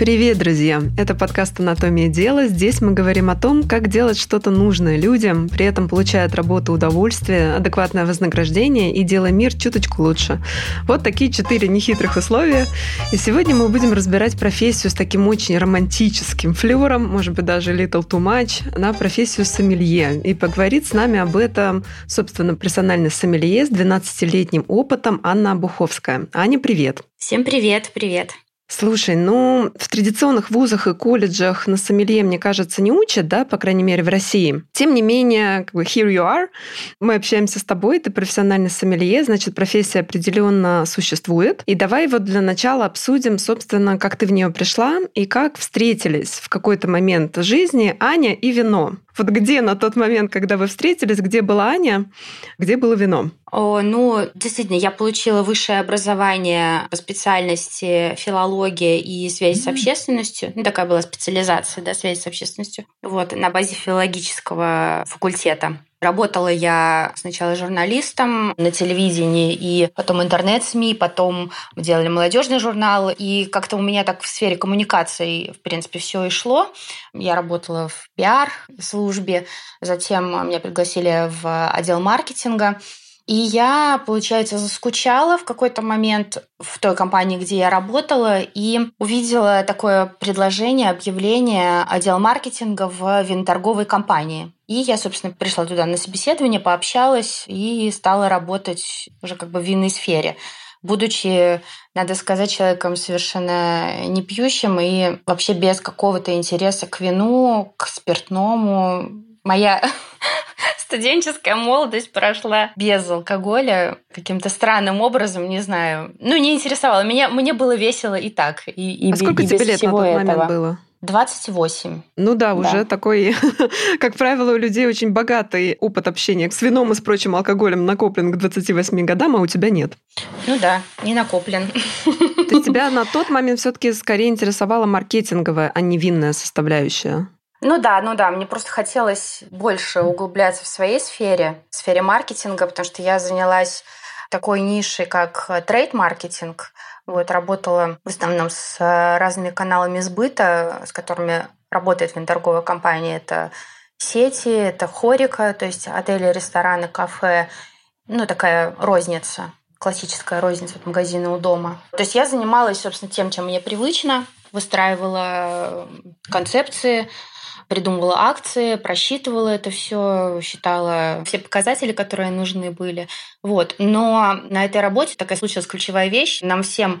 Привет, друзья! Это подкаст «Анатомия дела». Здесь мы говорим о том, как делать что-то нужное людям, при этом получая от работы удовольствие, адекватное вознаграждение и делая мир чуточку лучше. Вот такие четыре нехитрых условия. И сегодня мы будем разбирать профессию с таким очень романтическим флером, может быть, даже little too much, на профессию сомелье. И поговорит с нами об этом, собственно, персональный сомелье с 12-летним опытом Анна Обуховская. Аня, привет! Всем привет, привет! Слушай, ну, в традиционных вузах и колледжах на сомелье, мне кажется, не учат, да, по крайней мере, в России. Тем не менее, как бы, here you are, мы общаемся с тобой, ты профессиональный сомелье, значит, профессия определенно существует. И давай вот для начала обсудим, собственно, как ты в нее пришла и как встретились в какой-то момент жизни Аня и вино. Вот где на тот момент, когда вы встретились, где была Аня, где было вино? О, ну, действительно, я получила высшее образование по специальности филология и связь mm-hmm. с общественностью. Ну, такая была специализация, да, связь с общественностью. Вот, на базе филологического факультета. Работала я сначала журналистом на телевидении, и потом интернет-СМИ, потом мы делали молодежный журнал, и как-то у меня так в сфере коммуникаций, в принципе, все и шло. Я работала в пиар-службе, затем меня пригласили в отдел маркетинга, и я, получается, заскучала в какой-то момент в той компании, где я работала, и увидела такое предложение, объявление отдел маркетинга в виноторговой компании. И я, собственно, пришла туда на собеседование, пообщалась и стала работать уже как бы в винной сфере будучи, надо сказать, человеком совершенно не пьющим и вообще без какого-то интереса к вину, к спиртному. Моя студенческая молодость прошла без алкоголя каким-то странным образом, не знаю. Ну, не интересовало. Меня, мне было весело и так. И, и, а сколько и тебе лет на тот этого. момент было? 28. Ну да, уже да. такой, как правило, у людей очень богатый опыт общения с вином и с прочим алкоголем накоплен к 28 годам, а у тебя нет. Ну да, не накоплен. То есть тебя на тот момент все-таки скорее интересовала маркетинговая, а не винная составляющая? Ну да, ну да, мне просто хотелось больше углубляться в своей сфере, в сфере маркетинга, потому что я занялась такой нишей, как трейд-маркетинг. Вот, работала в основном с разными каналами сбыта, с которыми работает винторговая компания. Это сети, это хорика, то есть отели, рестораны, кафе, ну, такая розница, классическая розница от магазина у дома. То есть я занималась, собственно, тем, чем мне привычно, выстраивала концепции, придумывала акции, просчитывала это все, считала все показатели, которые нужны были. Вот. Но на этой работе такая случилась ключевая вещь. Нам всем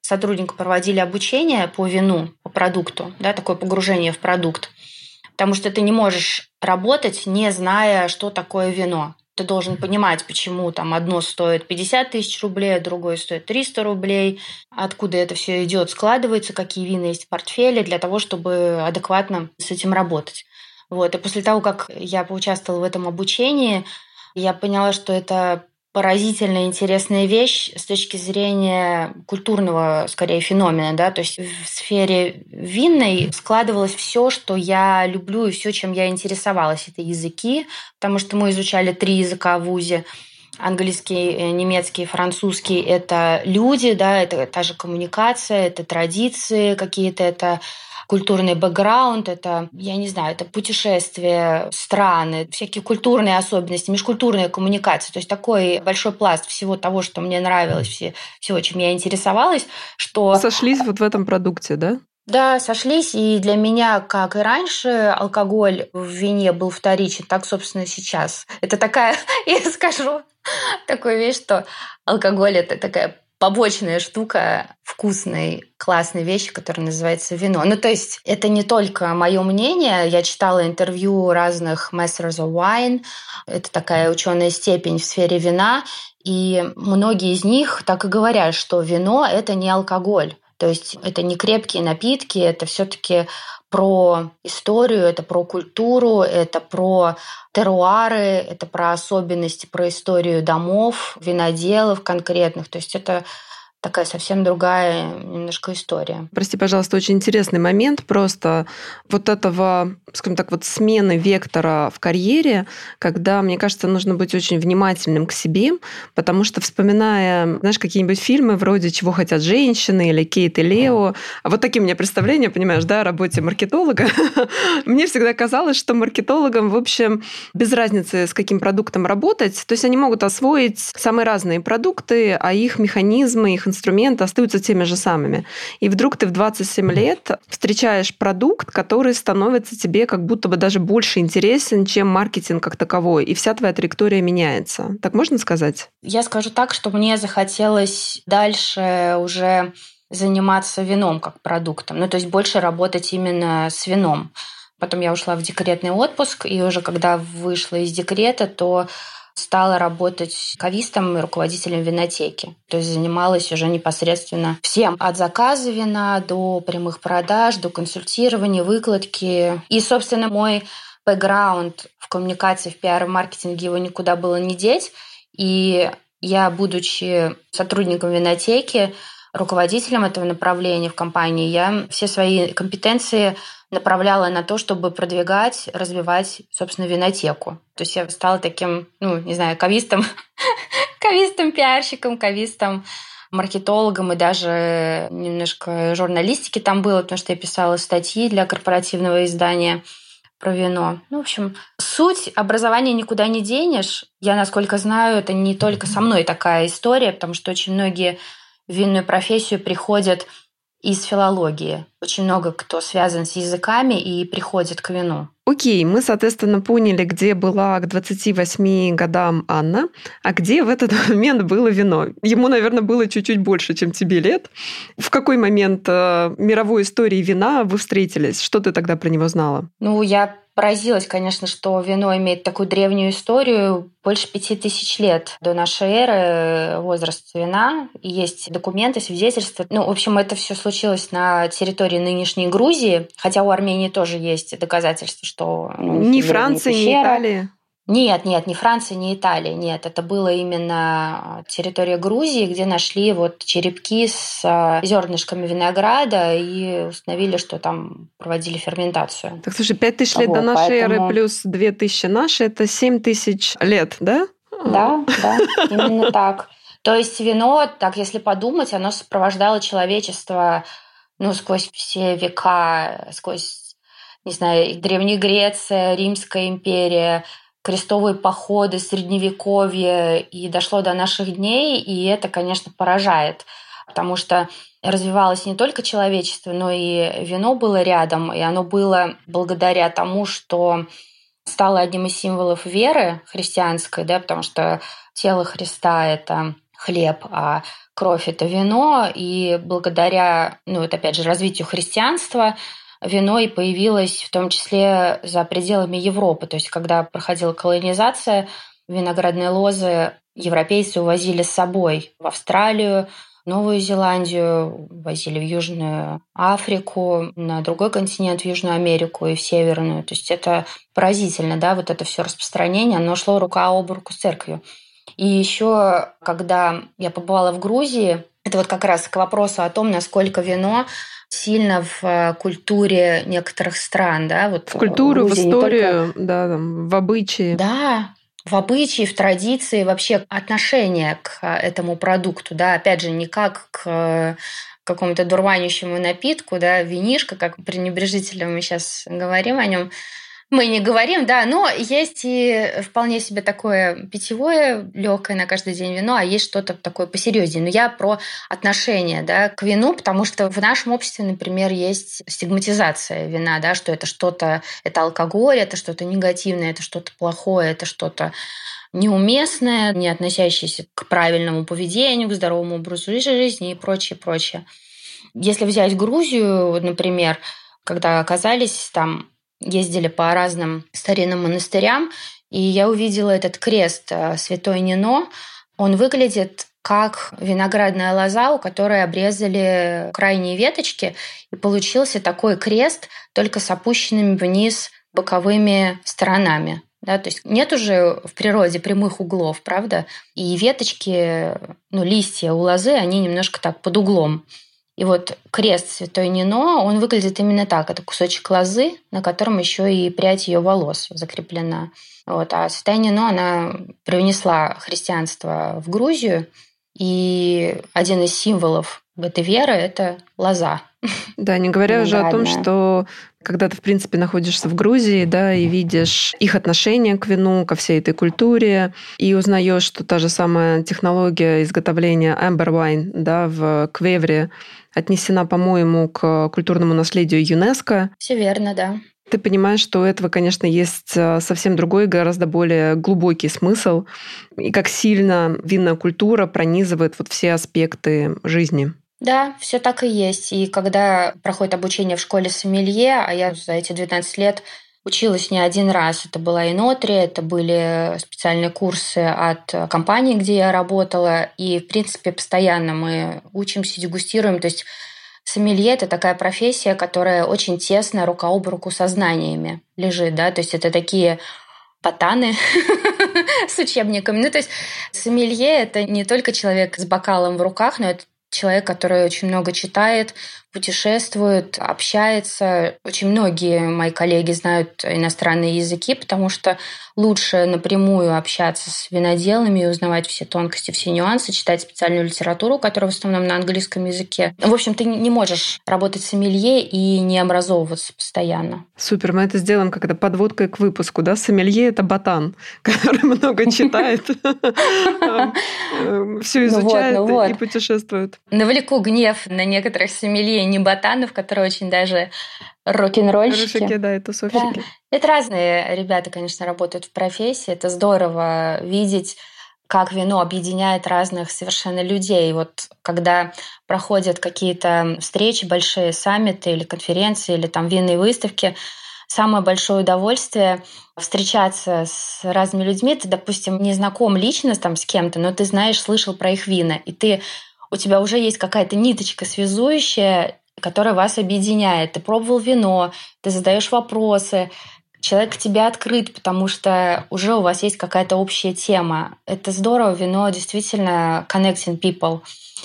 сотрудникам проводили обучение по вину, по продукту, да, такое погружение в продукт. Потому что ты не можешь работать, не зная, что такое вино ты должен понимать, почему там одно стоит 50 тысяч рублей, а другое стоит 300 рублей, откуда это все идет, складывается, какие вины есть в портфеле, для того, чтобы адекватно с этим работать. Вот. И после того, как я поучаствовала в этом обучении, я поняла, что это поразительно интересная вещь с точки зрения культурного, скорее, феномена. Да? То есть в сфере винной складывалось все, что я люблю и все, чем я интересовалась. Это языки, потому что мы изучали три языка в ВУЗе английский, э, немецкий, французский – это люди, да, это та же коммуникация, это традиции какие-то, это культурный бэкграунд, это, я не знаю, это путешествия, страны, всякие культурные особенности, межкультурная коммуникация. То есть такой большой пласт всего того, что мне нравилось, все, всего, чем я интересовалась, что... Сошлись вот в этом продукте, да? Да, сошлись. И для меня, как и раньше, алкоголь в вине был вторичен, так, собственно, сейчас. Это такая, я скажу такую вещь, что алкоголь – это такая побочная штука вкусной, классной вещи, которая называется вино. Ну, то есть это не только мое мнение. Я читала интервью разных Masters of Wine. Это такая ученая степень в сфере вина. И многие из них так и говорят, что вино – это не алкоголь. То есть это не крепкие напитки, это все-таки про историю, это про культуру, это про теруары, это про особенности, про историю домов, виноделов конкретных. То есть это такая совсем другая немножко история. Прости, пожалуйста, очень интересный момент. Просто вот этого, скажем так, вот смены вектора в карьере, когда, мне кажется, нужно быть очень внимательным к себе, потому что вспоминая, знаешь, какие-нибудь фильмы вроде «Чего хотят женщины» или «Кейт и Лео», а вот такие у меня представления, понимаешь, да, о работе маркетолога, мне всегда казалось, что маркетологам, в общем, без разницы, с каким продуктом работать, то есть они могут освоить самые разные продукты, а их механизмы, их инструменты остаются теми же самыми. И вдруг ты в 27 лет встречаешь продукт, который становится тебе как будто бы даже больше интересен, чем маркетинг как таковой, и вся твоя траектория меняется. Так можно сказать? Я скажу так, что мне захотелось дальше уже заниматься вином как продуктом, ну то есть больше работать именно с вином. Потом я ушла в декретный отпуск, и уже когда вышла из декрета, то стала работать кавистом и руководителем винотеки. То есть занималась уже непосредственно всем. От заказа вина до прямых продаж, до консультирования, выкладки. И, собственно, мой бэкграунд в коммуникации, в пиар и маркетинге его никуда было не деть. И я, будучи сотрудником винотеки, руководителем этого направления в компании, я все свои компетенции направляла на то, чтобы продвигать, развивать, собственно, винотеку. То есть я стала таким, ну, не знаю, кавистом, кавистом, пиарщиком, кавистом, маркетологом и даже немножко журналистики там было, потому что я писала статьи для корпоративного издания про вино. Ну, в общем, суть образования никуда не денешь. Я, насколько знаю, это не только со мной такая история, потому что очень многие в винную профессию приходят из филологии. Очень много кто связан с языками и приходит к вину. Окей, мы, соответственно, поняли, где была к 28 годам Анна, а где в этот момент было вино. Ему, наверное, было чуть-чуть больше, чем тебе лет. В какой момент э, мировой истории вина вы встретились? Что ты тогда про него знала? Ну, я Поразилась, конечно, что вино имеет такую древнюю историю, больше пяти тысяч лет до нашей эры возраст вина. Есть документы, свидетельства. Ну, в общем, это все случилось на территории нынешней Грузии, хотя у Армении тоже есть доказательства, что... Ну, ни Франции, ни Италии. Нет, нет, не Франция, не Италия, нет. Это было именно территория Грузии, где нашли вот черепки с а, зернышками винограда и установили, что там проводили ферментацию. Так, слушай, 5 тысяч лет вот, до нашей поэтому... эры плюс 2 тысячи наши, это 7 тысяч лет, да? Да, да, именно так. То есть вино, так если подумать, оно сопровождало человечество ну, сквозь все века, сквозь, не знаю, Древняя Греция, Римская империя – крестовые походы, средневековье, и дошло до наших дней, и это, конечно, поражает, потому что развивалось не только человечество, но и вино было рядом, и оно было благодаря тому, что стало одним из символов веры христианской, да, потому что тело Христа — это хлеб, а кровь — это вино, и благодаря, ну, это опять же, развитию христианства — вино и появилось в том числе за пределами Европы. То есть, когда проходила колонизация, виноградные лозы европейцы увозили с собой в Австралию, Новую Зеландию, возили в Южную Африку, на другой континент, в Южную Америку и в Северную. То есть это поразительно, да, вот это все распространение, оно шло рука об руку с церковью. И еще, когда я побывала в Грузии, это вот как раз к вопросу о том, насколько вино сильно в э, культуре некоторых стран, да, вот в культуру, Грузия, в историю, только... да, там, в обычаи. Да, в обычаи, в традиции, вообще отношение к э, этому продукту, да, опять же, не как к э, какому-то дурманящему напитку, да, винишка, как пренебрежительно мы сейчас говорим о нем, мы не говорим, да, но есть и вполне себе такое питьевое, легкое на каждый день вино, а есть что-то такое посерьезнее. Но я про отношение да, к вину, потому что в нашем обществе, например, есть стигматизация вина, да, что это что-то, это алкоголь, это что-то негативное, это что-то плохое, это что-то неуместное, не относящееся к правильному поведению, к здоровому образу жизни и прочее, прочее. Если взять Грузию, например, когда оказались там ездили по разным старинным монастырям, и я увидела этот крест э, Святой Нино. Он выглядит как виноградная лоза, у которой обрезали крайние веточки, и получился такой крест, только с опущенными вниз боковыми сторонами. Да, то есть нет уже в природе прямых углов, правда? И веточки, ну, листья у лозы, они немножко так под углом. И вот крест Святой Нино, он выглядит именно так. Это кусочек лозы, на котором еще и прядь ее волос закреплена. Вот. А Святая Нино, она привнесла христианство в Грузию, и один из символов этой веры – это лоза. Да, не говоря уже о том, что когда ты, в принципе, находишься в Грузии, да, и видишь их отношение к вину, ко всей этой культуре, и узнаешь, что та же самая технология изготовления Amber Wine, да, в Квевре отнесена, по-моему, к культурному наследию ЮНЕСКо. Все верно, да. Ты понимаешь, что у этого, конечно, есть э, совсем другой, гораздо более глубокий смысл, и как сильно винная культура пронизывает вот все аспекты жизни. Да, все так и есть. И когда проходит обучение в школе сомелье, а я за эти 12 лет училась не один раз. Это была и Нотри, это были специальные курсы от компании, где я работала. И, в принципе, постоянно мы учимся, дегустируем. То есть сомелье – это такая профессия, которая очень тесно рука об руку со знаниями лежит. Да? То есть это такие ботаны с учебниками. Ну, то есть сомелье – это не только человек с бокалом в руках, но это человек, который очень много читает, путешествует, общается. Очень многие мои коллеги знают иностранные языки, потому что лучше напрямую общаться с виноделами и узнавать все тонкости, все нюансы, читать специальную литературу, которая в основном на английском языке. В общем, ты не можешь работать с сомелье и не образовываться постоянно. Супер, мы это сделаем как-то подводкой к выпуску, да? Сомелье — это ботан, который много читает, все ну изучает ну и путешествует. Навлеку гнев на некоторых сомелье не ботанов, которые очень даже рок-н-ролльщики. Рушики, да, и тусовщики. Да. Это разные ребята, конечно, работают в профессии. Это здорово видеть как вино объединяет разных совершенно людей. Вот когда проходят какие-то встречи, большие саммиты или конференции, или там винные выставки, самое большое удовольствие встречаться с разными людьми. Ты, допустим, не знаком лично там с кем-то, но ты знаешь, слышал про их вина, и ты у тебя уже есть какая-то ниточка связующая, которая вас объединяет. Ты пробовал вино, ты задаешь вопросы, человек к тебе открыт, потому что уже у вас есть какая-то общая тема. Это здорово, вино действительно connecting people.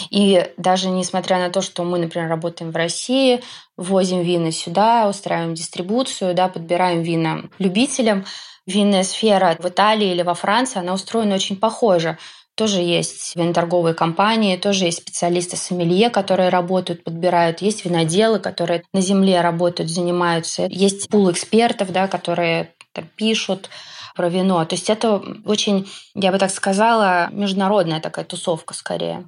И даже несмотря на то, что мы, например, работаем в России, возим вина сюда, устраиваем дистрибуцию, да, подбираем вина любителям, винная сфера в Италии или во Франции, она устроена очень похоже тоже есть виноторговые компании, тоже есть специалисты сомелье, которые работают, подбирают. Есть виноделы, которые на земле работают, занимаются. Есть пул экспертов, да, которые там, пишут про вино. То есть это очень, я бы так сказала, международная такая тусовка скорее.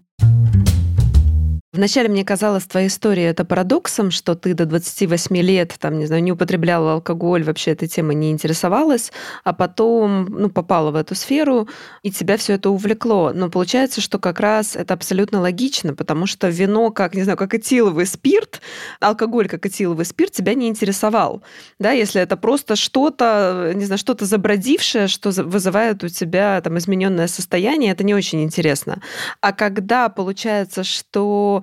Вначале мне казалось, твоя история это парадоксом, что ты до 28 лет, там, не знаю, не употребляла алкоголь, вообще этой темой не интересовалась, а потом, ну, попала в эту сферу, и тебя все это увлекло. Но получается, что как раз это абсолютно логично, потому что вино, как, не знаю, как этиловый спирт, алкоголь, как этиловый спирт, тебя не интересовал. Да, если это просто что-то, не знаю, что-то забродившее, что вызывает у тебя там измененное состояние, это не очень интересно. А когда получается, что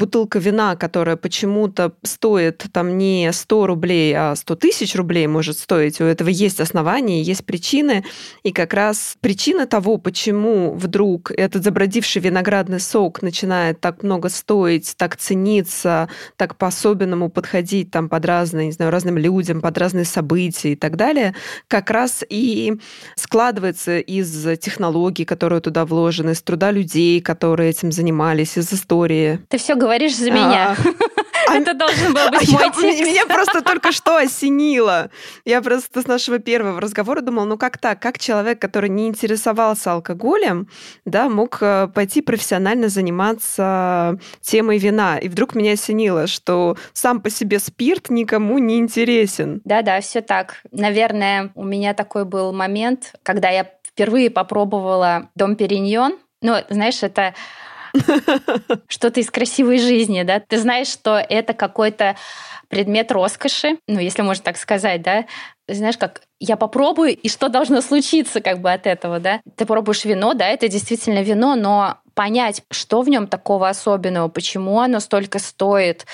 бутылка вина, которая почему-то стоит там не 100 рублей, а 100 тысяч рублей может стоить, у этого есть основания, есть причины. И как раз причина того, почему вдруг этот забродивший виноградный сок начинает так много стоить, так цениться, так по-особенному подходить там под разные, не знаю, разным людям, под разные события и так далее, как раз и складывается из технологий, которые туда вложены, из труда людей, которые этим занимались, из истории. Ты все говоришь за меня. А, Это должен был быть а мой текст. Меня просто только что осенило. Я просто с нашего первого разговора думала, ну как так? Как человек, который не интересовался алкоголем, да, мог э, пойти профессионально заниматься темой вина? И вдруг меня осенило, что сам по себе спирт никому не интересен. Да-да, все так. Наверное, у меня такой был момент, когда я впервые попробовала дом Периньон. Ну, знаешь, это что-то из красивой жизни, да, ты знаешь, что это какой-то предмет роскоши, ну, если можно так сказать, да, знаешь, как я попробую, и что должно случиться? как бы от этого, да? Ты пробуешь вино, да, это действительно вино, но понять, что в нем такого особенного, почему оно столько стоит,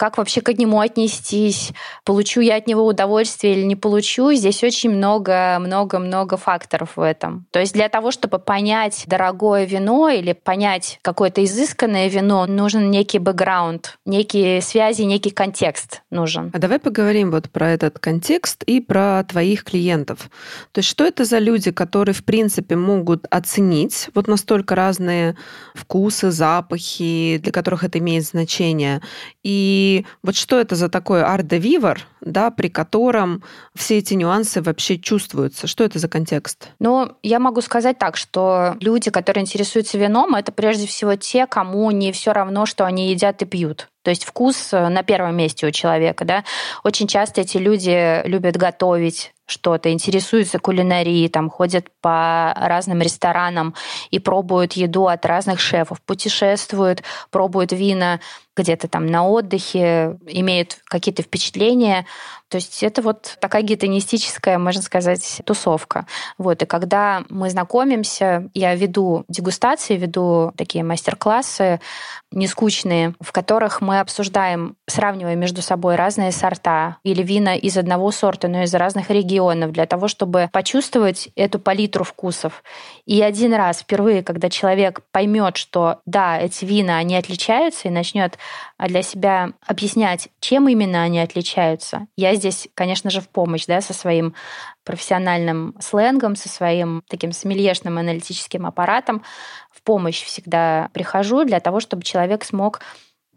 как вообще к нему отнестись, получу я от него удовольствие или не получу. Здесь очень много-много-много факторов в этом. То есть для того, чтобы понять дорогое вино или понять какое-то изысканное вино, нужен некий бэкграунд, некие связи, некий контекст нужен. А давай поговорим вот про этот контекст и про твоих клиентов. То есть что это за люди, которые, в принципе, могут оценить вот настолько разные вкусы, запахи, для которых это имеет значение, и вот что это за такой арт-де-вивер, да, при котором все эти нюансы вообще чувствуются? Что это за контекст? Ну, я могу сказать так, что люди, которые интересуются вином, это прежде всего те, кому не все равно, что они едят и пьют. То есть вкус на первом месте у человека, да. Очень часто эти люди любят готовить, что-то, интересуются кулинарией, там ходят по разным ресторанам и пробуют еду от разных шефов, путешествуют, пробуют вина где-то там на отдыхе, имеют какие-то впечатления. То есть это вот такая гедонистическая, можно сказать, тусовка. Вот. И когда мы знакомимся, я веду дегустации, веду такие мастер-классы нескучные, в которых мы обсуждаем, сравнивая между собой разные сорта или вина из одного сорта, но из разных регионов, для того, чтобы почувствовать эту палитру вкусов. И один раз впервые, когда человек поймет, что да, эти вина, они отличаются, и начнет для себя объяснять, чем именно они отличаются, я здесь, конечно же, в помощь да, со своим профессиональным сленгом, со своим таким смельешным аналитическим аппаратом. В помощь всегда прихожу для того, чтобы человек смог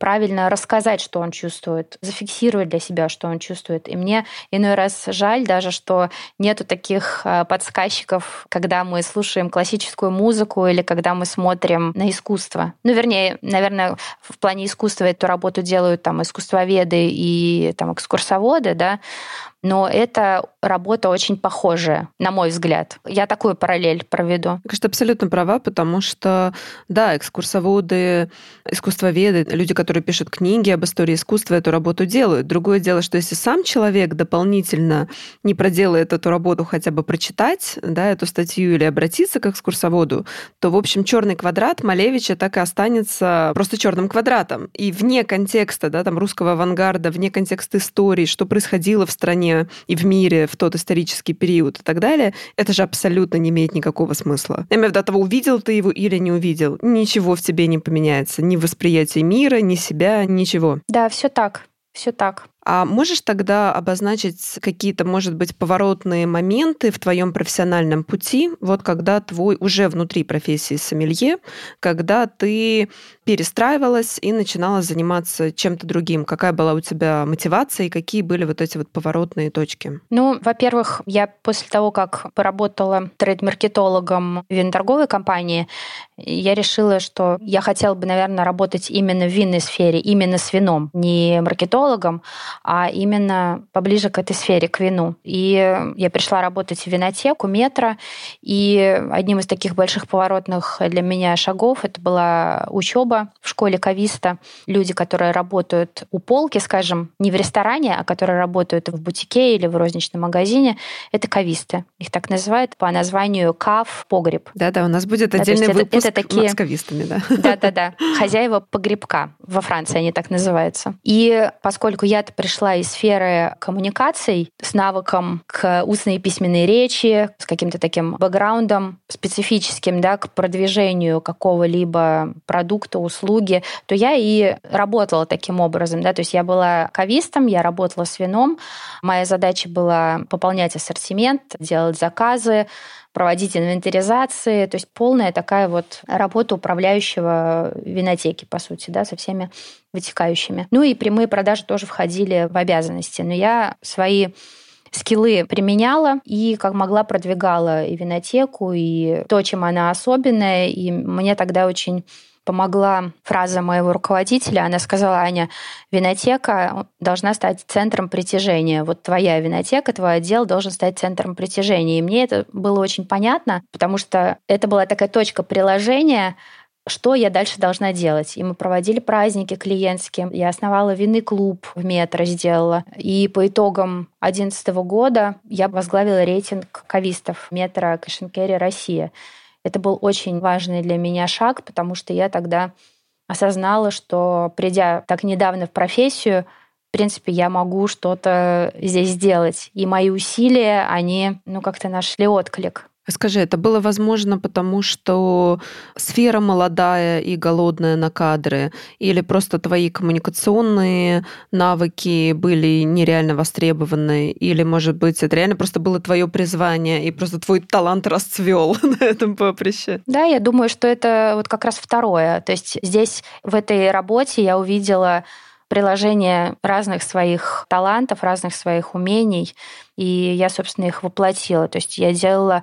правильно рассказать, что он чувствует, зафиксировать для себя, что он чувствует. И мне иной раз жаль даже, что нету таких э, подсказчиков, когда мы слушаем классическую музыку или когда мы смотрим на искусство. Ну, вернее, наверное, в плане искусства эту работу делают там искусствоведы и там экскурсоводы, да, но это работа очень похожая, на мой взгляд. Я такую параллель проведу. Кажется, абсолютно права, потому что, да, экскурсоводы, искусствоведы, люди, которые пишут книги об истории искусства, эту работу делают. Другое дело, что если сам человек дополнительно не проделает эту работу, хотя бы прочитать, да, эту статью или обратиться к экскурсоводу, то, в общем, черный квадрат Малевича так и останется просто черным квадратом. И вне контекста, да, там, русского авангарда, вне контекста истории, что происходило в стране, и в мире в тот исторический период и так далее, это же абсолютно не имеет никакого смысла. Я имею в виду того, увидел ты его или не увидел. Ничего в тебе не поменяется. Ни восприятие мира, ни себя, ничего. Да, все так. Все так. А можешь тогда обозначить какие-то, может быть, поворотные моменты в твоем профессиональном пути, вот когда твой уже внутри профессии сомелье, когда ты перестраивалась и начинала заниматься чем-то другим? Какая была у тебя мотивация и какие были вот эти вот поворотные точки? Ну, во-первых, я после того, как поработала трейд-маркетологом в виноторговой компании, я решила, что я хотела бы, наверное, работать именно в винной сфере, именно с вином, не маркетологом, а именно поближе к этой сфере, к вину. И я пришла работать в винотеку, метро, и одним из таких больших поворотных для меня шагов это была учеба в школе Кависта. Люди, которые работают у полки, скажем, не в ресторане, а которые работают в бутике или в розничном магазине, это кависты. Их так называют по названию кав погреб. Да-да, у нас будет отдельный да, выпуск это, это такие... с кавистами, да. Да-да-да. Хозяева погребка. Во Франции они так называются. И поскольку я-то пришла из сферы коммуникаций с навыком к устной и письменной речи, с каким-то таким бэкграундом специфическим, да, к продвижению какого-либо продукта, услуги, то я и работала таким образом, да, то есть я была кавистом, я работала с вином, моя задача была пополнять ассортимент, делать заказы, проводить инвентаризации, то есть полная такая вот работа управляющего винотеки, по сути, да, со всеми вытекающими. Ну и прямые продажи тоже входили в обязанности. Но я свои скиллы применяла и как могла продвигала и винотеку, и то, чем она особенная. И мне тогда очень помогла фраза моего руководителя. Она сказала, Аня, винотека должна стать центром притяжения. Вот твоя винотека, твой отдел должен стать центром притяжения. И мне это было очень понятно, потому что это была такая точка приложения что я дальше должна делать. И мы проводили праздники клиентские. Я основала винный клуб в метро, сделала. И по итогам 2011 года я возглавила рейтинг кавистов Metro Cash & Carry Россия. Это был очень важный для меня шаг, потому что я тогда осознала, что придя так недавно в профессию, в принципе, я могу что-то здесь сделать. И мои усилия, они, ну, как-то нашли отклик. Скажи, это было возможно потому, что сфера молодая и голодная на кадры, или просто твои коммуникационные навыки были нереально востребованы, или, может быть, это реально просто было твое призвание, и просто твой талант расцвел на этом поприще? Да, я думаю, что это вот как раз второе. То есть здесь, в этой работе я увидела приложение разных своих талантов, разных своих умений, и я, собственно, их воплотила. То есть я делала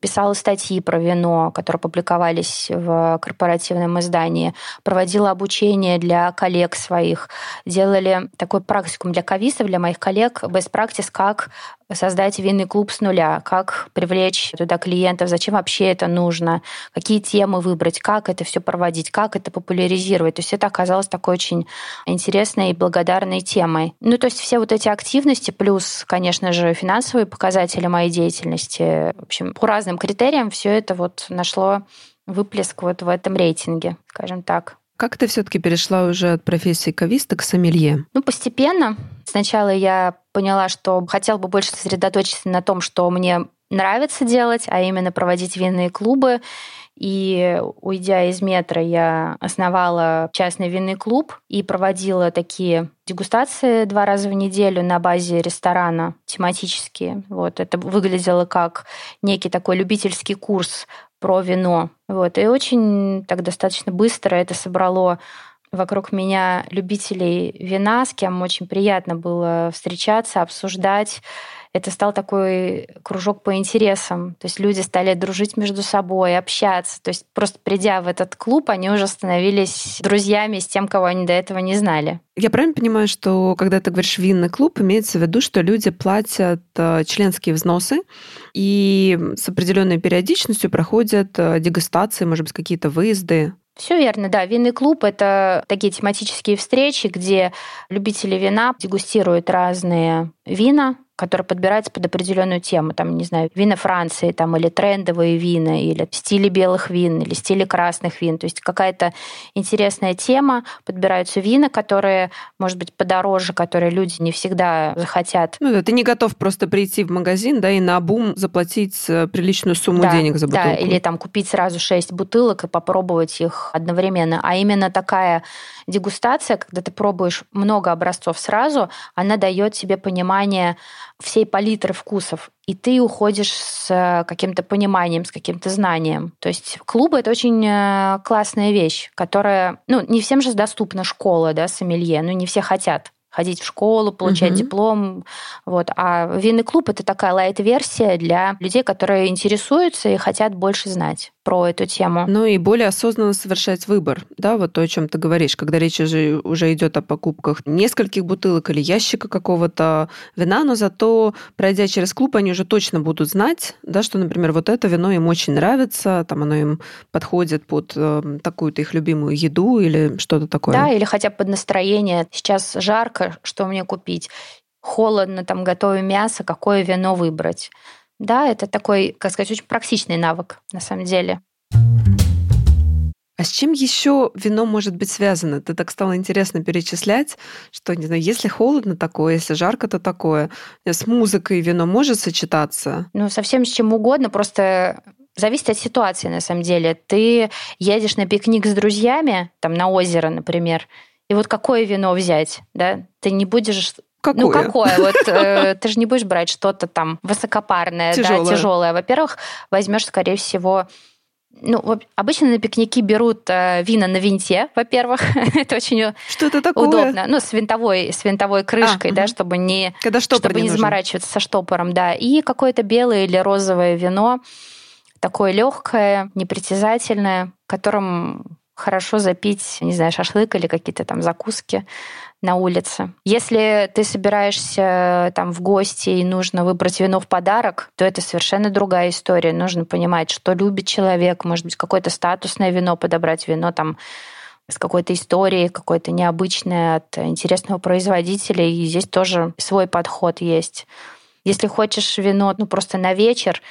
писала статьи про вино, которые публиковались в корпоративном издании, проводила обучение для коллег своих, делали такой практикум для кавистов, для моих коллег, best practice, как создать винный клуб с нуля, как привлечь туда клиентов, зачем вообще это нужно, какие темы выбрать, как это все проводить, как это популяризировать. То есть это оказалось такой очень интересной и благодарной темой. Ну, то есть все вот эти активности, плюс, конечно же, финансовые показатели моей деятельности, в общем, по разным критериям все это вот нашло выплеск вот в этом рейтинге, скажем так. Как ты все-таки перешла уже от профессии кависта к сомелье? Ну, постепенно. Сначала я поняла, что хотела бы больше сосредоточиться на том, что мне нравится делать, а именно проводить винные клубы. И уйдя из метра, я основала частный винный клуб и проводила такие дегустации два раза в неделю на базе ресторана тематические. Вот это выглядело как некий такой любительский курс про вино. Вот. И очень так достаточно быстро это собрало вокруг меня любителей вина, с кем очень приятно было встречаться, обсуждать это стал такой кружок по интересам. То есть люди стали дружить между собой, общаться. То есть просто придя в этот клуб, они уже становились друзьями с тем, кого они до этого не знали. Я правильно понимаю, что когда ты говоришь винный клуб, имеется в виду, что люди платят э, членские взносы и с определенной периодичностью проходят э, дегустации, может быть, какие-то выезды? Все верно, да. Винный клуб — это такие тематические встречи, где любители вина дегустируют разные вина, который подбирается под определенную тему. Там, не знаю, вина Франции там, или трендовые вина, или стили белых вин, или стили красных вин. То есть какая-то интересная тема. Подбираются вина, которые, может быть, подороже, которые люди не всегда захотят. Ну да, ты не готов просто прийти в магазин, да, и на бум заплатить э, приличную сумму да, денег за бутылку. Да, или там купить сразу шесть бутылок и попробовать их одновременно. А именно такая дегустация, когда ты пробуешь много образцов сразу, она дает тебе понимание всей палитры вкусов, и ты уходишь с э, каким-то пониманием, с каким-то знанием. То есть клубы — это очень э, классная вещь, которая... Ну, не всем же доступна школа, да, сомелье, ну, не все хотят ходить в школу, получать угу. диплом. Вот. А винный клуб это такая лайт-версия для людей, которые интересуются и хотят больше знать про эту тему. Ну и более осознанно совершать выбор, да, вот то, о чем ты говоришь, когда речь уже, уже идет о покупках нескольких бутылок или ящика какого-то вина, но зато, пройдя через клуб, они уже точно будут знать, да, что, например, вот это вино им очень нравится, там оно им подходит под э, такую-то их любимую еду или что-то такое. Да, или хотя бы под настроение. Сейчас жарко, что мне купить? Холодно, там готовим мясо, какое вино выбрать? Да, это такой, как сказать, очень практичный навык на самом деле. А с чем еще вино может быть связано? Ты так стало интересно перечислять, что, не знаю, если холодно такое, если жарко, то такое. С музыкой вино может сочетаться? Ну, совсем с чем угодно, просто зависит от ситуации, на самом деле. Ты едешь на пикник с друзьями, там, на озеро, например, и вот какое вино взять, да? Ты не будешь Какое? Ну, какое? Вот э, ты же не будешь брать что-то там высокопарное, тяжелое. да, тяжелое. Во-первых, возьмешь, скорее всего, ну, обычно на пикники берут э, вина на винте, во-первых. это очень Что это такое? удобно. Ну, с винтовой, с винтовой крышкой, а, да, угу. чтобы не, Когда чтобы не, не заморачиваться со штопором, да. И какое-то белое или розовое вино, такое легкое, непритязательное, которым хорошо запить, не знаю, шашлык или какие-то там закуски на улице. Если ты собираешься там в гости и нужно выбрать вино в подарок, то это совершенно другая история. Нужно понимать, что любит человек, может быть, какое-то статусное вино подобрать, вино там с какой-то историей, какой-то необычной от интересного производителя. И здесь тоже свой подход есть. Если хочешь вино ну, просто на вечер,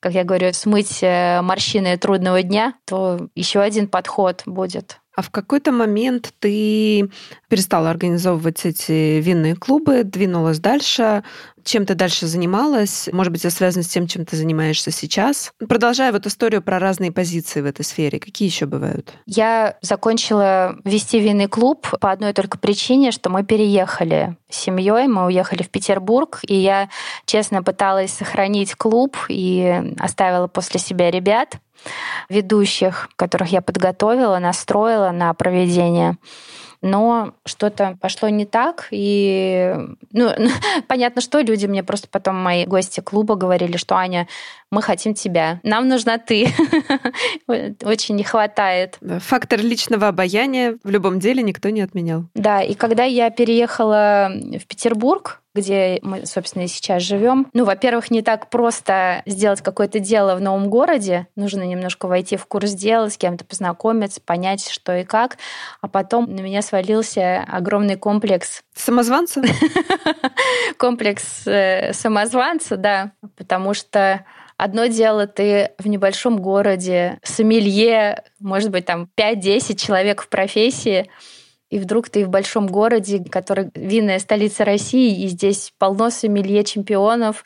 как я говорю, смыть э, морщины трудного дня, то еще один подход будет. А в какой-то момент ты перестала организовывать эти винные клубы, двинулась дальше. Чем ты дальше занималась? Может быть, это связано с тем, чем ты занимаешься сейчас? Продолжая вот историю про разные позиции в этой сфере, какие еще бывают? Я закончила вести винный клуб по одной только причине, что мы переехали с семьей, мы уехали в Петербург, и я честно пыталась сохранить клуб и оставила после себя ребят ведущих, которых я подготовила, настроила на проведение но что-то пошло не так, и ну, понятно, что люди мне просто потом мои гости клуба говорили, что Аня, мы хотим тебя, нам нужна ты. Очень не хватает. Фактор личного обаяния в любом деле никто не отменял. Да, и когда я переехала в Петербург, где мы, собственно, и сейчас живем. Ну, во-первых, не так просто сделать какое-то дело в новом городе. Нужно немножко войти в курс дела, с кем-то познакомиться, понять, что и как. А потом на меня свалился огромный комплекс... Самозванца? Комплекс э, самозванца, да. Потому что Одно дело, ты в небольшом городе, сомелье, может быть, там 5-10 человек в профессии, и вдруг ты в большом городе, который винная столица России, и здесь полно сомелье чемпионов,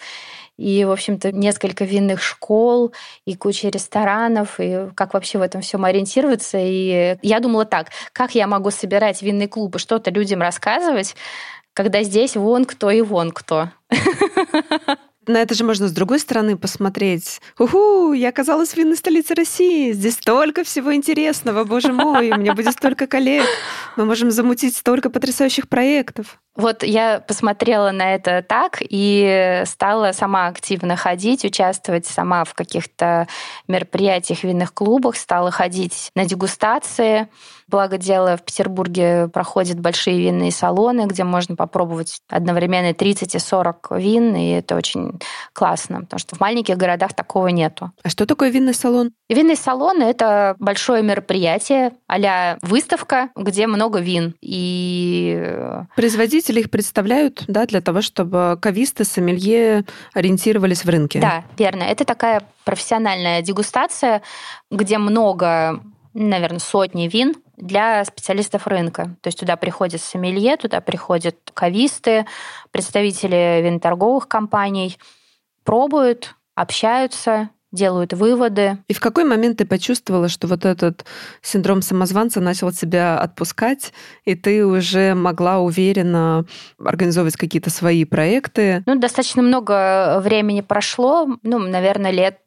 и, в общем-то, несколько винных школ, и куча ресторанов, и как вообще в этом всем ориентироваться. И я думала так, как я могу собирать винный клуб и что-то людям рассказывать, когда здесь вон кто и вон кто. на это же можно с другой стороны посмотреть. Уху, я оказалась в винной столице России. Здесь столько всего интересного, боже мой, у меня будет столько коллег. Мы можем замутить столько потрясающих проектов. Вот я посмотрела на это так и стала сама активно ходить, участвовать сама в каких-то мероприятиях, винных клубах, стала ходить на дегустации. Благо дело, в Петербурге проходят большие винные салоны, где можно попробовать одновременно 30 и 40 вин, и это очень классно, потому что в маленьких городах такого нету. А что такое винный салон? Винный салон — это большое мероприятие а выставка, где много вин. И... Производители их представляют да, для того, чтобы кависты, сомелье ориентировались в рынке. Да, верно. Это такая профессиональная дегустация, где много наверное, сотни вин для специалистов рынка. То есть туда приходят сомелье, туда приходят кависты, представители виноторговых компаний, пробуют, общаются, делают выводы. И в какой момент ты почувствовала, что вот этот синдром самозванца начал тебя отпускать, и ты уже могла уверенно организовывать какие-то свои проекты? Ну, достаточно много времени прошло, ну, наверное, лет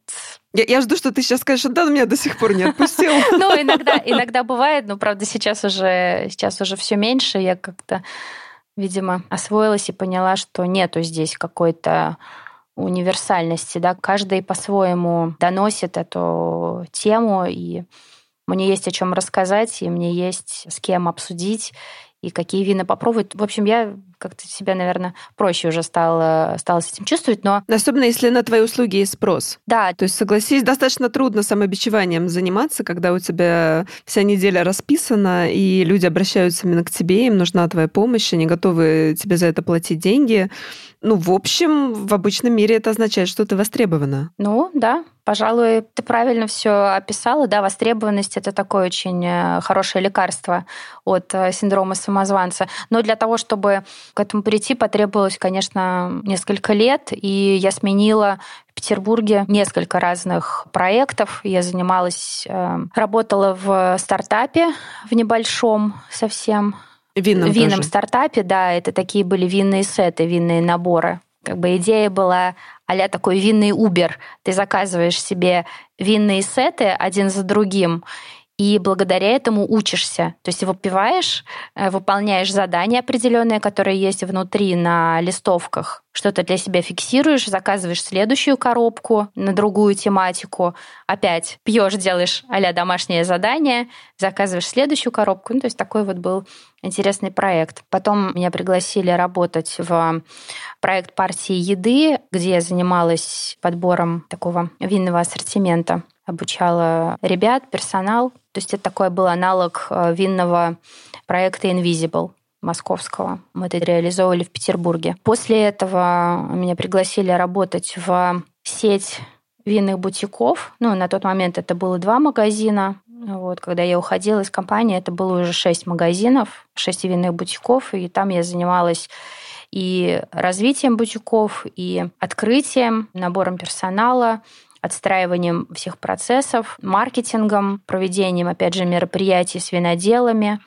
я, я жду, что ты сейчас скажешь, да, меня до сих пор не отпустил. Ну, иногда, иногда бывает, но, правда, сейчас уже, сейчас уже все меньше. Я как-то, видимо, освоилась и поняла, что нету здесь какой-то универсальности, да, каждый по-своему доносит эту тему, и мне есть о чем рассказать, и мне есть с кем обсудить, и какие вина попробовать. В общем, я как-то себя, наверное, проще уже стала, стала с этим чувствовать, но... Особенно если на твои услуги есть спрос. Да. То есть, согласись, достаточно трудно самобичеванием заниматься, когда у тебя вся неделя расписана, и люди обращаются именно к тебе, им нужна твоя помощь, они готовы тебе за это платить деньги. Ну, в общем, в обычном мире это означает, что ты востребована. Ну, да, пожалуй, ты правильно все описала. Да, востребованность это такое очень э, хорошее лекарство от э, синдрома самозванца. Но для того, чтобы к этому прийти, потребовалось, конечно, несколько лет, и я сменила в Петербурге несколько разных проектов. Я занималась, э, работала в стартапе в небольшом совсем Винном, винном стартапе, да, это такие были винные сеты, винные наборы. Как бы идея была а такой винный Uber. Ты заказываешь себе винные сеты один за другим, и благодаря этому учишься. То есть выпиваешь, э, выполняешь задания определенные, которые есть внутри на листовках, что-то для себя фиксируешь, заказываешь следующую коробку на другую тематику, опять пьешь, делаешь а домашнее задание, заказываешь следующую коробку. Ну, то есть такой вот был интересный проект. Потом меня пригласили работать в проект партии еды, где я занималась подбором такого винного ассортимента обучала ребят, персонал. То есть это такой был аналог э, винного проекта Invisible московского. Мы это реализовывали в Петербурге. После этого меня пригласили работать в сеть винных бутиков. Ну, на тот момент это было два магазина. Вот, когда я уходила из компании, это было уже шесть магазинов, шесть винных бутиков, и там я занималась и развитием бутиков, и открытием, набором персонала, отстраиванием всех процессов, маркетингом, проведением, опять же, мероприятий с виноделами,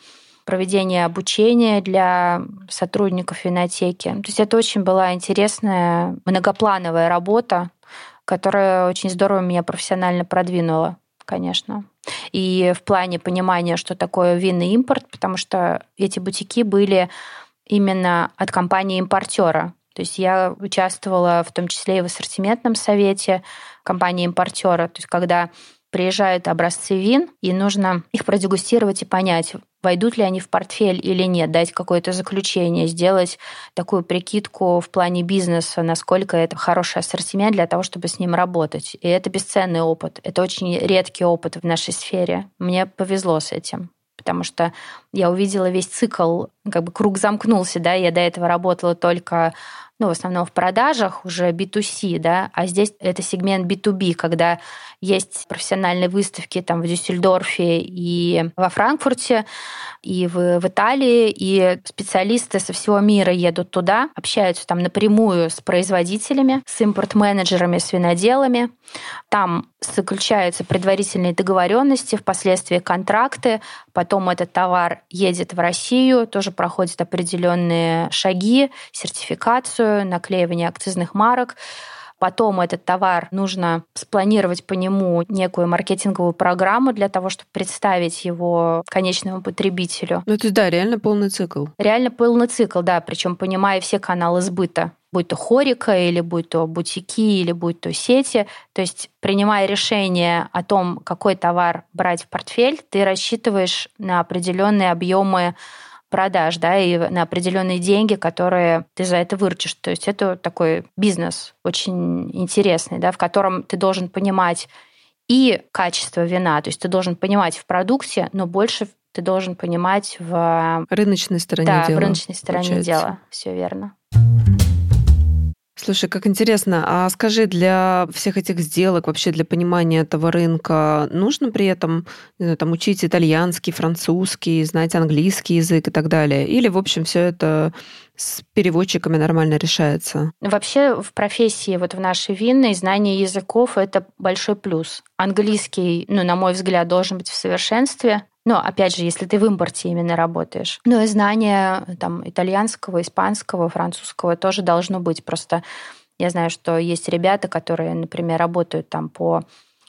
проведение обучения для сотрудников винотеки. То есть это очень была интересная многоплановая работа, которая очень здорово меня профессионально продвинула, конечно. И в плане понимания, что такое винный импорт, потому что эти бутики были именно от компании-импортера. То есть я участвовала в том числе и в ассортиментном совете компании-импортера. То есть когда приезжают образцы вин, и нужно их продегустировать и понять, войдут ли они в портфель или нет, дать какое-то заключение, сделать такую прикидку в плане бизнеса, насколько это хороший ассортимент для того, чтобы с ним работать. И это бесценный опыт. Это очень редкий опыт в нашей сфере. Мне повезло с этим потому что я увидела весь цикл, как бы круг замкнулся, да, я до этого работала только ну, в основном в продажах, уже B2C, да, а здесь это сегмент B2B, когда есть профессиональные выставки там в Дюссельдорфе и во Франкфурте, и в, в Италии, и специалисты со всего мира едут туда, общаются там напрямую с производителями, с импорт-менеджерами, с виноделами. Там заключаются предварительные договоренности, впоследствии контракты, потом этот товар едет в Россию, тоже проходит определенные шаги, сертификацию, наклеивание акцизных марок. Потом этот товар нужно спланировать по нему некую маркетинговую программу для того, чтобы представить его конечному потребителю. Ну, то есть, да, реально полный цикл. Реально полный цикл, да, причем понимая все каналы сбыта будь то хорика, или будь то бутики, или будь то сети. То есть, принимая решение о том, какой товар брать в портфель, ты рассчитываешь на определенные объемы продаж, да, и на определенные деньги, которые ты за это выручишь. То есть это такой бизнес очень интересный, да, в котором ты должен понимать и качество вина, то есть ты должен понимать в продукте, но больше ты должен понимать в рыночной стороне да, дела. в рыночной стороне получается. дела. Все верно. Слушай, как интересно. А скажи, для всех этих сделок, вообще для понимания этого рынка, нужно при этом не знаю, там, учить итальянский, французский, знать английский язык и так далее? Или, в общем, все это с переводчиками нормально решается? Вообще в профессии, вот в нашей винной, знание языков — это большой плюс. Английский, ну, на мой взгляд, должен быть в совершенстве. Но, опять же, если ты в импорте именно работаешь. Ну и знание там, итальянского, испанского, французского тоже должно быть. Просто я знаю, что есть ребята, которые, например, работают там по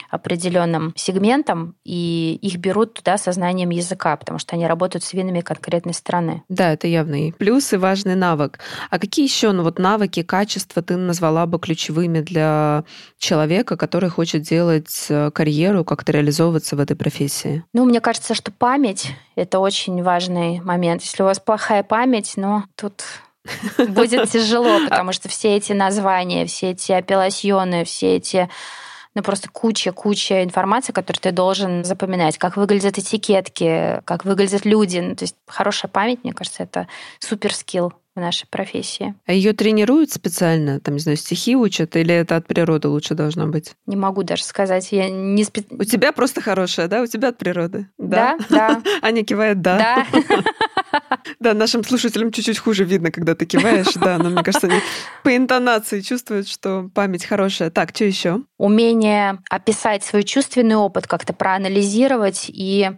определенным сегментам, и их берут туда со знанием языка, потому что они работают с винами конкретной страны. Да, это явный плюс и важный навык. А какие еще ну, вот навыки, качества ты назвала бы ключевыми для человека, который хочет делать э, карьеру, как-то реализовываться в этой профессии? Ну, мне кажется, что память — это очень важный момент. Если у вас плохая память, ну, тут будет тяжело, потому что все эти названия, все эти апелласьоны, все эти ну, просто куча-куча информации, которую ты должен запоминать. Как выглядят этикетки, как выглядят люди. Ну, то есть хорошая память, мне кажется, это супер скилл в нашей профессии. А ее тренируют специально? Там, не знаю, стихи учат или это от природы лучше должно быть? Не могу даже сказать. Я не спе... У тебя просто хорошая, да? У тебя от природы? Да, да. Аня кивает «да». Да. Да, нашим слушателям чуть-чуть хуже видно, когда ты киваешь, да, но мне кажется, они по интонации чувствуют, что память хорошая. Так, что еще? Умение описать свой чувственный опыт, как-то проанализировать и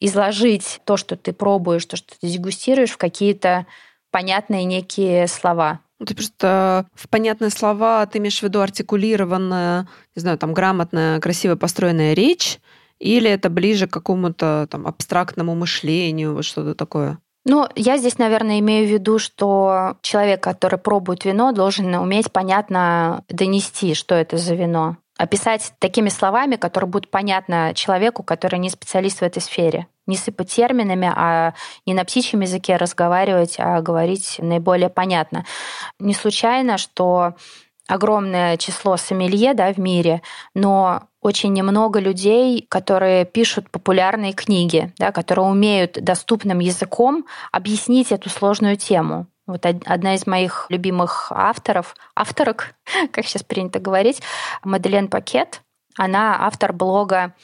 изложить то, что ты пробуешь, то, что ты дегустируешь, в какие-то понятные некие слова. Ну, ты просто в понятные слова ты имеешь в виду артикулированная, не знаю, там грамотная, красиво построенная речь, или это ближе к какому-то там абстрактному мышлению, вот что-то такое? Ну, я здесь, наверное, имею в виду, что человек, который пробует вино, должен уметь понятно донести, что это за вино. Описать такими словами, которые будут понятны человеку, который не специалист в этой сфере. Не сыпать терминами, а не на птичьем языке разговаривать, а говорить наиболее понятно. Не случайно, что огромное число сомелье да, в мире, но очень немного людей, которые пишут популярные книги, да, которые умеют доступным языком объяснить эту сложную тему. Вот одна из моих любимых авторов, авторок, как сейчас принято говорить, Маделен Пакет. Она автор блога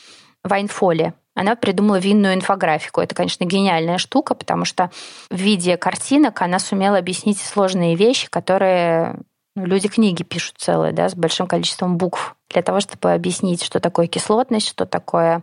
Вайнфоли. Она придумала винную инфографику. Это, конечно, гениальная штука, потому что в виде картинок она сумела объяснить сложные вещи, которые люди книги пишут целые, да, с большим количеством букв для того, чтобы объяснить, что такое кислотность, что такое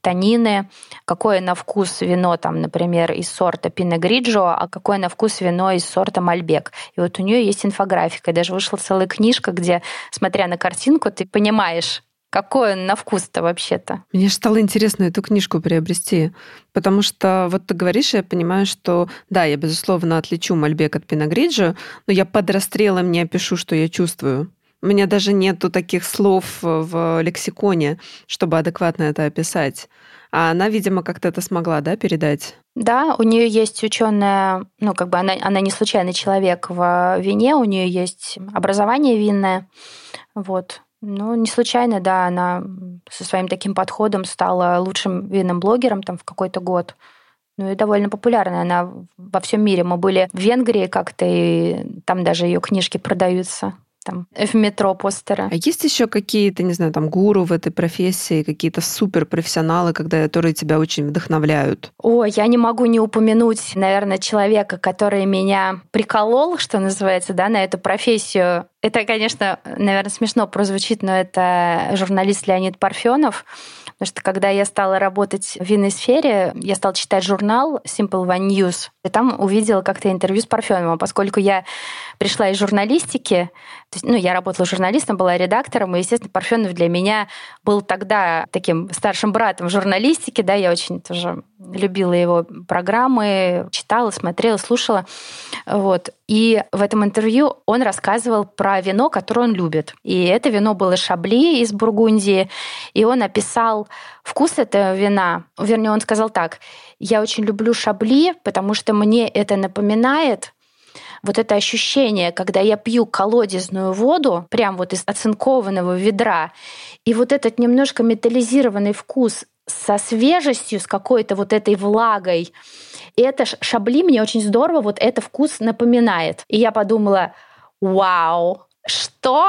танины, какое на вкус вино, там, например, из сорта Пине Гриджо, а какое на вкус вино из сорта Мальбек. И вот у нее есть инфографика, и даже вышла целая книжка, где, смотря на картинку, ты понимаешь, какой он на вкус-то вообще-то? Мне же стало интересно эту книжку приобрести, потому что вот ты говоришь, я понимаю, что да, я, безусловно, отличу Мальбек от Пиногриджа, но я под расстрелом не опишу, что я чувствую. У меня даже нету таких слов в лексиконе, чтобы адекватно это описать. А она, видимо, как-то это смогла, да, передать? Да, у нее есть ученая, ну, как бы она, она не случайный человек в вине, у нее есть образование винное. Вот. Ну, не случайно, да, она со своим таким подходом стала лучшим винным блогером там в какой-то год. Ну и довольно популярная она во всем мире. Мы были в Венгрии как-то, и там даже ее книжки продаются там в метро постеры. А есть еще какие-то, не знаю, там гуру в этой профессии, какие-то суперпрофессионалы, когда, которые тебя очень вдохновляют? О, я не могу не упомянуть, наверное, человека, который меня приколол, что называется, да, на эту профессию. Это, конечно, наверное, смешно прозвучит, но это журналист Леонид Парфенов. Потому что когда я стала работать в винной сфере, я стала читать журнал Simple One News, и там увидела как-то интервью с Парфеновым. Поскольку я пришла из журналистики, то есть, ну, я работала журналистом, была редактором, и, естественно, Парфенов для меня был тогда таким старшим братом в журналистике, да, я очень тоже любила его программы, читала, смотрела, слушала, вот. И в этом интервью он рассказывал про вино, которое он любит. И это вино было Шабли из Бургундии, и он описал вкус этого вина. Вернее, он сказал так, я очень люблю Шабли, потому что мне это напоминает вот это ощущение, когда я пью колодезную воду, прям вот из оцинкованного ведра, и вот этот немножко металлизированный вкус со свежестью, с какой-то вот этой влагой, и это шабли мне очень здорово, вот это вкус напоминает. И я подумала, вау, что?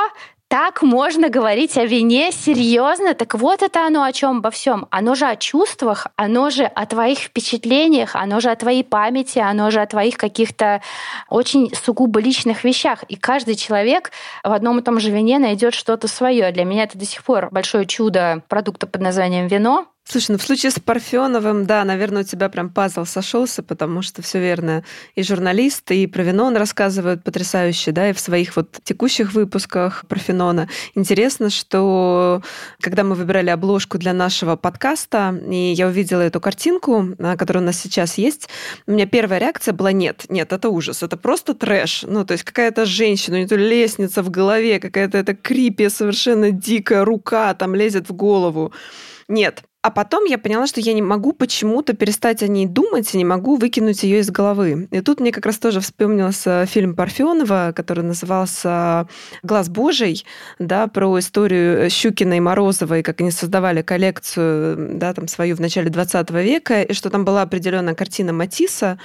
так можно говорить о вине серьезно? Так вот это оно о чем обо всем. Оно же о чувствах, оно же о твоих впечатлениях, оно же о твоей памяти, оно же о твоих каких-то очень сугубо личных вещах. И каждый человек в одном и том же вине найдет что-то свое. Для меня это до сих пор большое чудо продукта под названием вино. Слушай, ну в случае с Парфеновым, да, наверное, у тебя прям пазл сошелся, потому что все верно. И журналист, и про вино он рассказывает потрясающе, да, и в своих вот текущих выпусках про Фенона. Интересно, что когда мы выбирали обложку для нашего подкаста, и я увидела эту картинку, а, которая у нас сейчас есть, у меня первая реакция была нет, нет, это ужас, это просто трэш. Ну, то есть какая-то женщина, у нее лестница в голове, какая-то это крипи, совершенно дикая рука там лезет в голову. Нет, а потом я поняла, что я не могу почему-то перестать о ней думать и не могу выкинуть ее из головы. И тут мне как раз тоже вспомнился фильм Парфенова, который назывался «Глаз Божий», да, про историю Щукина и Морозовой, как они создавали коллекцию, да, там свою в начале 20 века, и что там была определенная картина Матисса,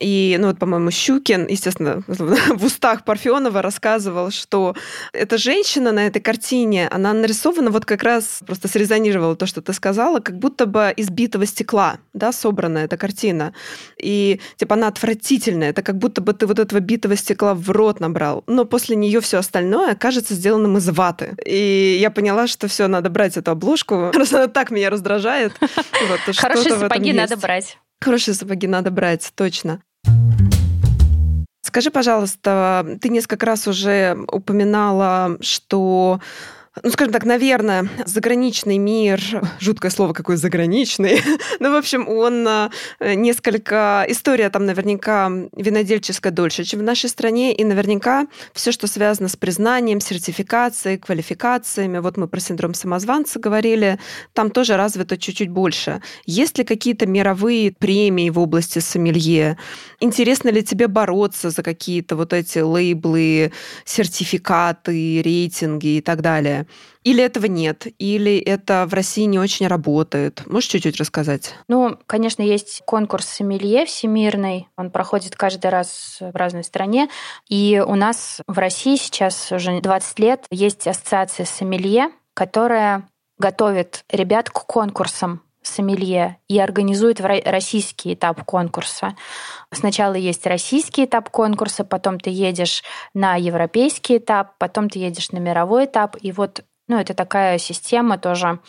и, ну вот, по-моему, Щукин, естественно, в устах Парфенова рассказывал, что эта женщина на этой картине, она нарисована вот как раз, просто срезонировала то, что ты сказала, как будто бы из битого стекла, да, собрана эта картина. И, типа, она отвратительная. Это как будто бы ты вот этого битого стекла в рот набрал. Но после нее все остальное кажется сделанным из ваты. И я поняла, что все, надо брать эту обложку, раз она так меня раздражает. Хорошие сапоги надо брать. Хорошие сапоги надо брать, точно. Скажи, пожалуйста, ты несколько раз уже упоминала, что ну, скажем так, наверное, заграничный мир, жуткое слово какое заграничный, ну, в общем, он э, несколько, история там наверняка винодельческая дольше, чем в нашей стране, и наверняка все, что связано с признанием, сертификацией, квалификациями, вот мы про синдром самозванца говорили, там тоже развито чуть-чуть больше. Есть ли какие-то мировые премии в области сомелье? Интересно ли тебе бороться за какие-то вот эти лейблы, сертификаты, рейтинги и так далее? Или этого нет? Или это в России не очень работает? Можешь чуть-чуть рассказать? Ну, конечно, есть конкурс сомелье всемирный. Он проходит каждый раз в разной стране. И у нас в России сейчас уже 20 лет есть ассоциация сомелье, которая готовит ребят к конкурсам сомелье и организует российский этап конкурса. Сначала есть российский этап конкурса, потом ты едешь на европейский этап, потом ты едешь на мировой этап. И вот ну, это такая система тоже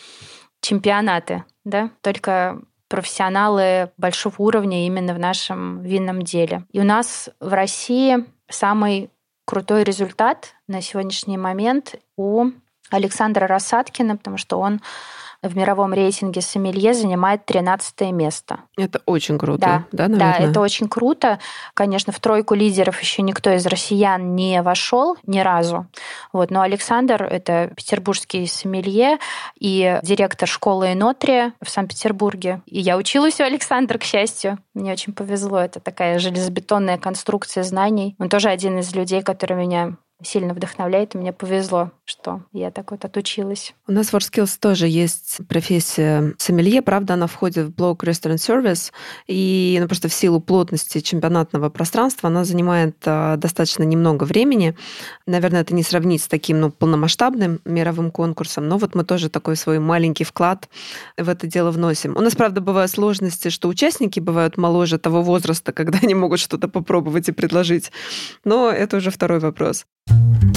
чемпионаты, да, только профессионалы большого уровня именно в нашем винном деле. И у нас в России самый крутой результат на сегодняшний момент у Александра Рассадкина, потому что он в мировом рейтинге сомелье занимает 13 место. Это очень круто, да, да, наверное? Да, это очень круто. Конечно, в тройку лидеров еще никто из россиян не вошел ни разу. Вот, но Александр — это петербургский сомелье и директор школы Энотрия в Санкт-Петербурге. И я училась у Александра, к счастью. Мне очень повезло. Это такая железобетонная конструкция знаний. Он тоже один из людей, который меня сильно вдохновляет, и мне повезло, что я так вот отучилась. У нас в WorkSkills тоже есть профессия сомелье, правда, она входит в блок Restaurant Service, и ну, просто в силу плотности чемпионатного пространства она занимает а, достаточно немного времени. Наверное, это не сравнить с таким ну, полномасштабным мировым конкурсом, но вот мы тоже такой свой маленький вклад в это дело вносим. У нас, правда, бывают сложности, что участники бывают моложе того возраста, когда они могут что-то попробовать и предложить, но это уже второй вопрос. Thank you.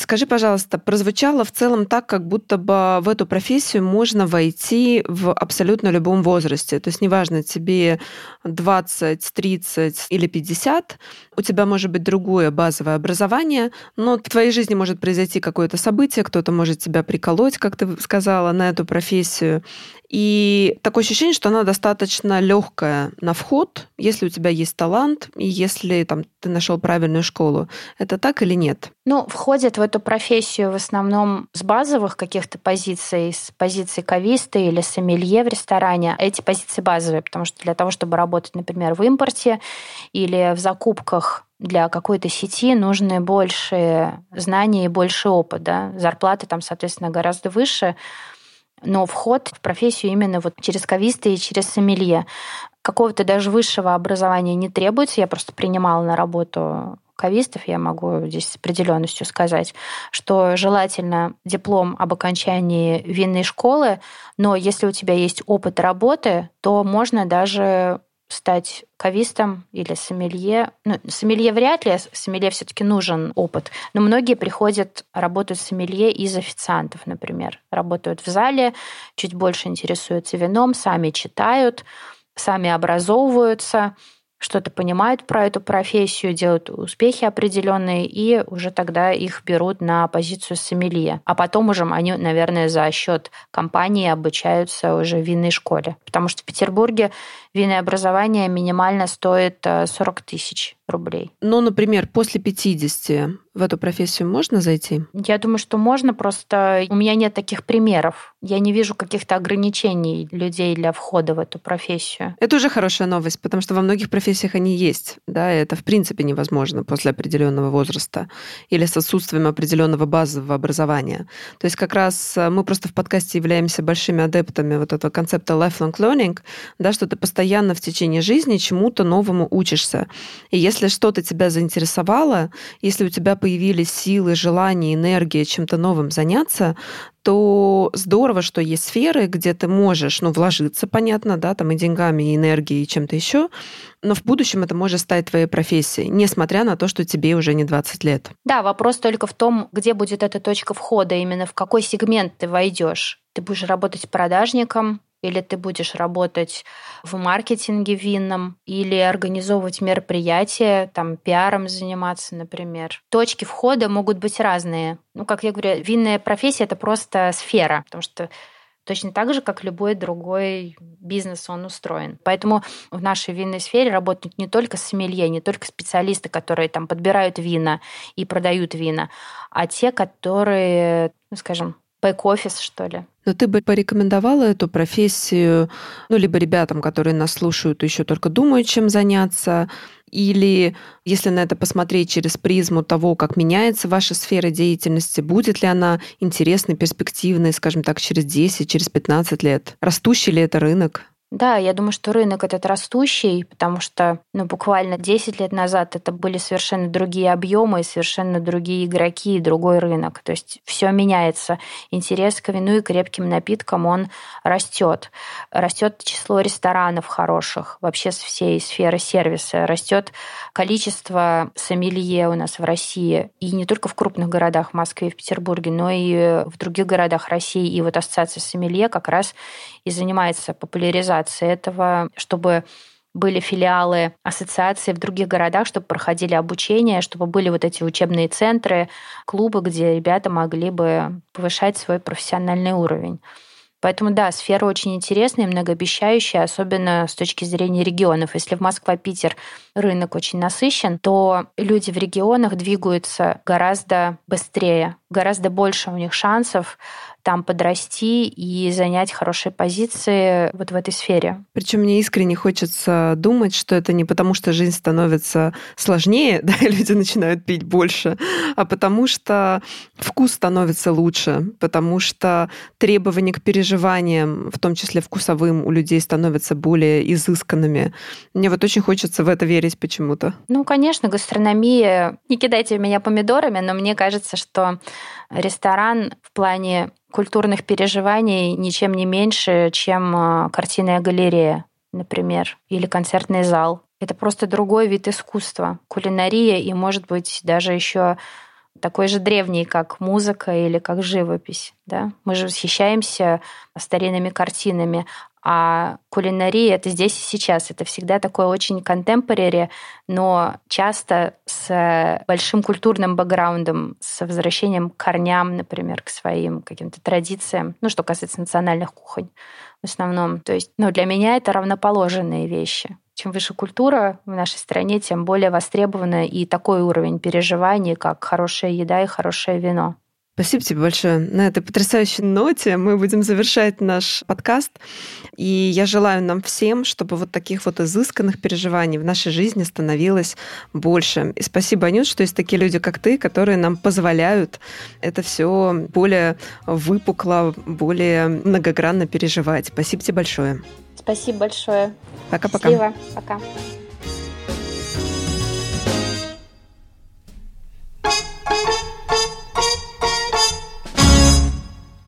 Скажи, пожалуйста, прозвучало в целом так, как будто бы в эту профессию можно войти в абсолютно любом возрасте. То есть неважно, тебе 20, 30 или 50, у тебя может быть другое базовое образование, но в твоей жизни может произойти какое-то событие, кто-то может тебя приколоть, как ты сказала, на эту профессию. И такое ощущение, что она достаточно легкая на вход, если у тебя есть талант и если там, ты нашел правильную школу. Это так или нет? Ну, входит в эту профессию в основном с базовых каких-то позиций, с позиции кависта или сомелье в ресторане. Эти позиции базовые, потому что для того, чтобы работать, например, в импорте или в закупках для какой-то сети нужны больше знаний и больше опыта. Зарплаты там, соответственно, гораздо выше но вход в профессию именно вот через кависта и через сомелье. Какого-то даже высшего образования не требуется. Я просто принимала на работу кавистов, я могу здесь с определенностью сказать, что желательно диплом об окончании винной школы, но если у тебя есть опыт работы, то можно даже стать кавистом или сомелье. Ну, сомелье вряд ли, сомелье все таки нужен опыт. Но многие приходят, работают сомелье из официантов, например. Работают в зале, чуть больше интересуются вином, сами читают, сами образовываются что-то понимают про эту профессию, делают успехи определенные, и уже тогда их берут на позицию сомелье. А потом уже они, наверное, за счет компании обучаются уже в винной школе. Потому что в Петербурге винное образование минимально стоит 40 э, тысяч рублей. Ну, например, после 50 в эту профессию можно зайти? Я думаю, что можно, просто у меня нет таких примеров. Я не вижу каких-то ограничений людей для входа в эту профессию. Это уже хорошая новость, потому что во многих профессиях они есть. Да, это в принципе невозможно после определенного возраста или с отсутствием определенного базового образования. То есть как раз э, мы просто в подкасте являемся большими адептами вот этого концепта lifelong learning, да, что ты постоянно в течение жизни чему-то новому учишься. И если что-то тебя заинтересовало, если у тебя появились силы, желание, энергия чем-то новым заняться, то здорово, что есть сферы, где ты можешь, ну, вложиться, понятно, да, там и деньгами, и энергией, и чем-то еще, но в будущем это может стать твоей профессией, несмотря на то, что тебе уже не 20 лет. Да, вопрос только в том, где будет эта точка входа, именно в какой сегмент ты войдешь. Ты будешь работать продажником, или ты будешь работать в маркетинге винном, или организовывать мероприятия, там, пиаром заниматься, например. Точки входа могут быть разные. Ну, как я говорю, винная профессия — это просто сфера, потому что точно так же, как любой другой бизнес он устроен. Поэтому в нашей винной сфере работают не только сомелье, не только специалисты, которые там подбирают вина и продают вина, а те, которые, ну, скажем, бэк-офис, что ли. Но ты бы порекомендовала эту профессию, ну, либо ребятам, которые нас слушают, еще только думают, чем заняться, или если на это посмотреть через призму того, как меняется ваша сфера деятельности, будет ли она интересной, перспективной, скажем так, через 10, через 15 лет? Растущий ли это рынок? Да, я думаю, что рынок этот растущий, потому что ну, буквально 10 лет назад это были совершенно другие объемы, совершенно другие игроки и другой рынок. То есть все меняется. Интерес к вину и крепким напиткам, он растет. Растет число ресторанов хороших, вообще с всей сферы сервиса. Растет количество сомелье у нас в России. И не только в крупных городах, в Москве и в Петербурге, но и в других городах России. И вот ассоциация сомелье как раз и занимается популяризацией этого, чтобы были филиалы ассоциации в других городах, чтобы проходили обучение, чтобы были вот эти учебные центры, клубы, где ребята могли бы повышать свой профессиональный уровень. Поэтому да, сфера очень интересная и многообещающая, особенно с точки зрения регионов. Если в Москва, Питер рынок очень насыщен, то люди в регионах двигаются гораздо быстрее, гораздо больше у них шансов там подрасти и занять хорошие позиции вот в этой сфере. Причем мне искренне хочется думать, что это не потому, что жизнь становится сложнее, да, и люди начинают пить больше, а потому что вкус становится лучше, потому что требования к переживаниям, в том числе вкусовым, у людей становятся более изысканными. Мне вот очень хочется в это верить почему-то. Ну, конечно, гастрономия... Не кидайте меня помидорами, но мне кажется, что ресторан в плане культурных переживаний ничем не меньше, чем а, картинная галерея, например, или концертный зал. Это просто другой вид искусства, кулинария и, может быть, даже еще такой же древний, как музыка или как живопись. Да? Мы же восхищаемся старинными картинами, а кулинария — это здесь и сейчас. Это всегда такое очень контемпорари, но часто с большим культурным бэкграундом, с возвращением к корням, например, к своим каким-то традициям, ну, что касается национальных кухонь в основном. То есть ну, для меня это равноположенные вещи. Чем выше культура в нашей стране, тем более востребовано и такой уровень переживаний, как хорошая еда и хорошее вино. Спасибо тебе большое. На этой потрясающей ноте мы будем завершать наш подкаст. И я желаю нам всем, чтобы вот таких вот изысканных переживаний в нашей жизни становилось больше. И спасибо, Анют, что есть такие люди, как ты, которые нам позволяют это все более выпукло, более многогранно переживать. Спасибо тебе большое. Спасибо большое. Пока-пока. Счастливо. Пока. Пока.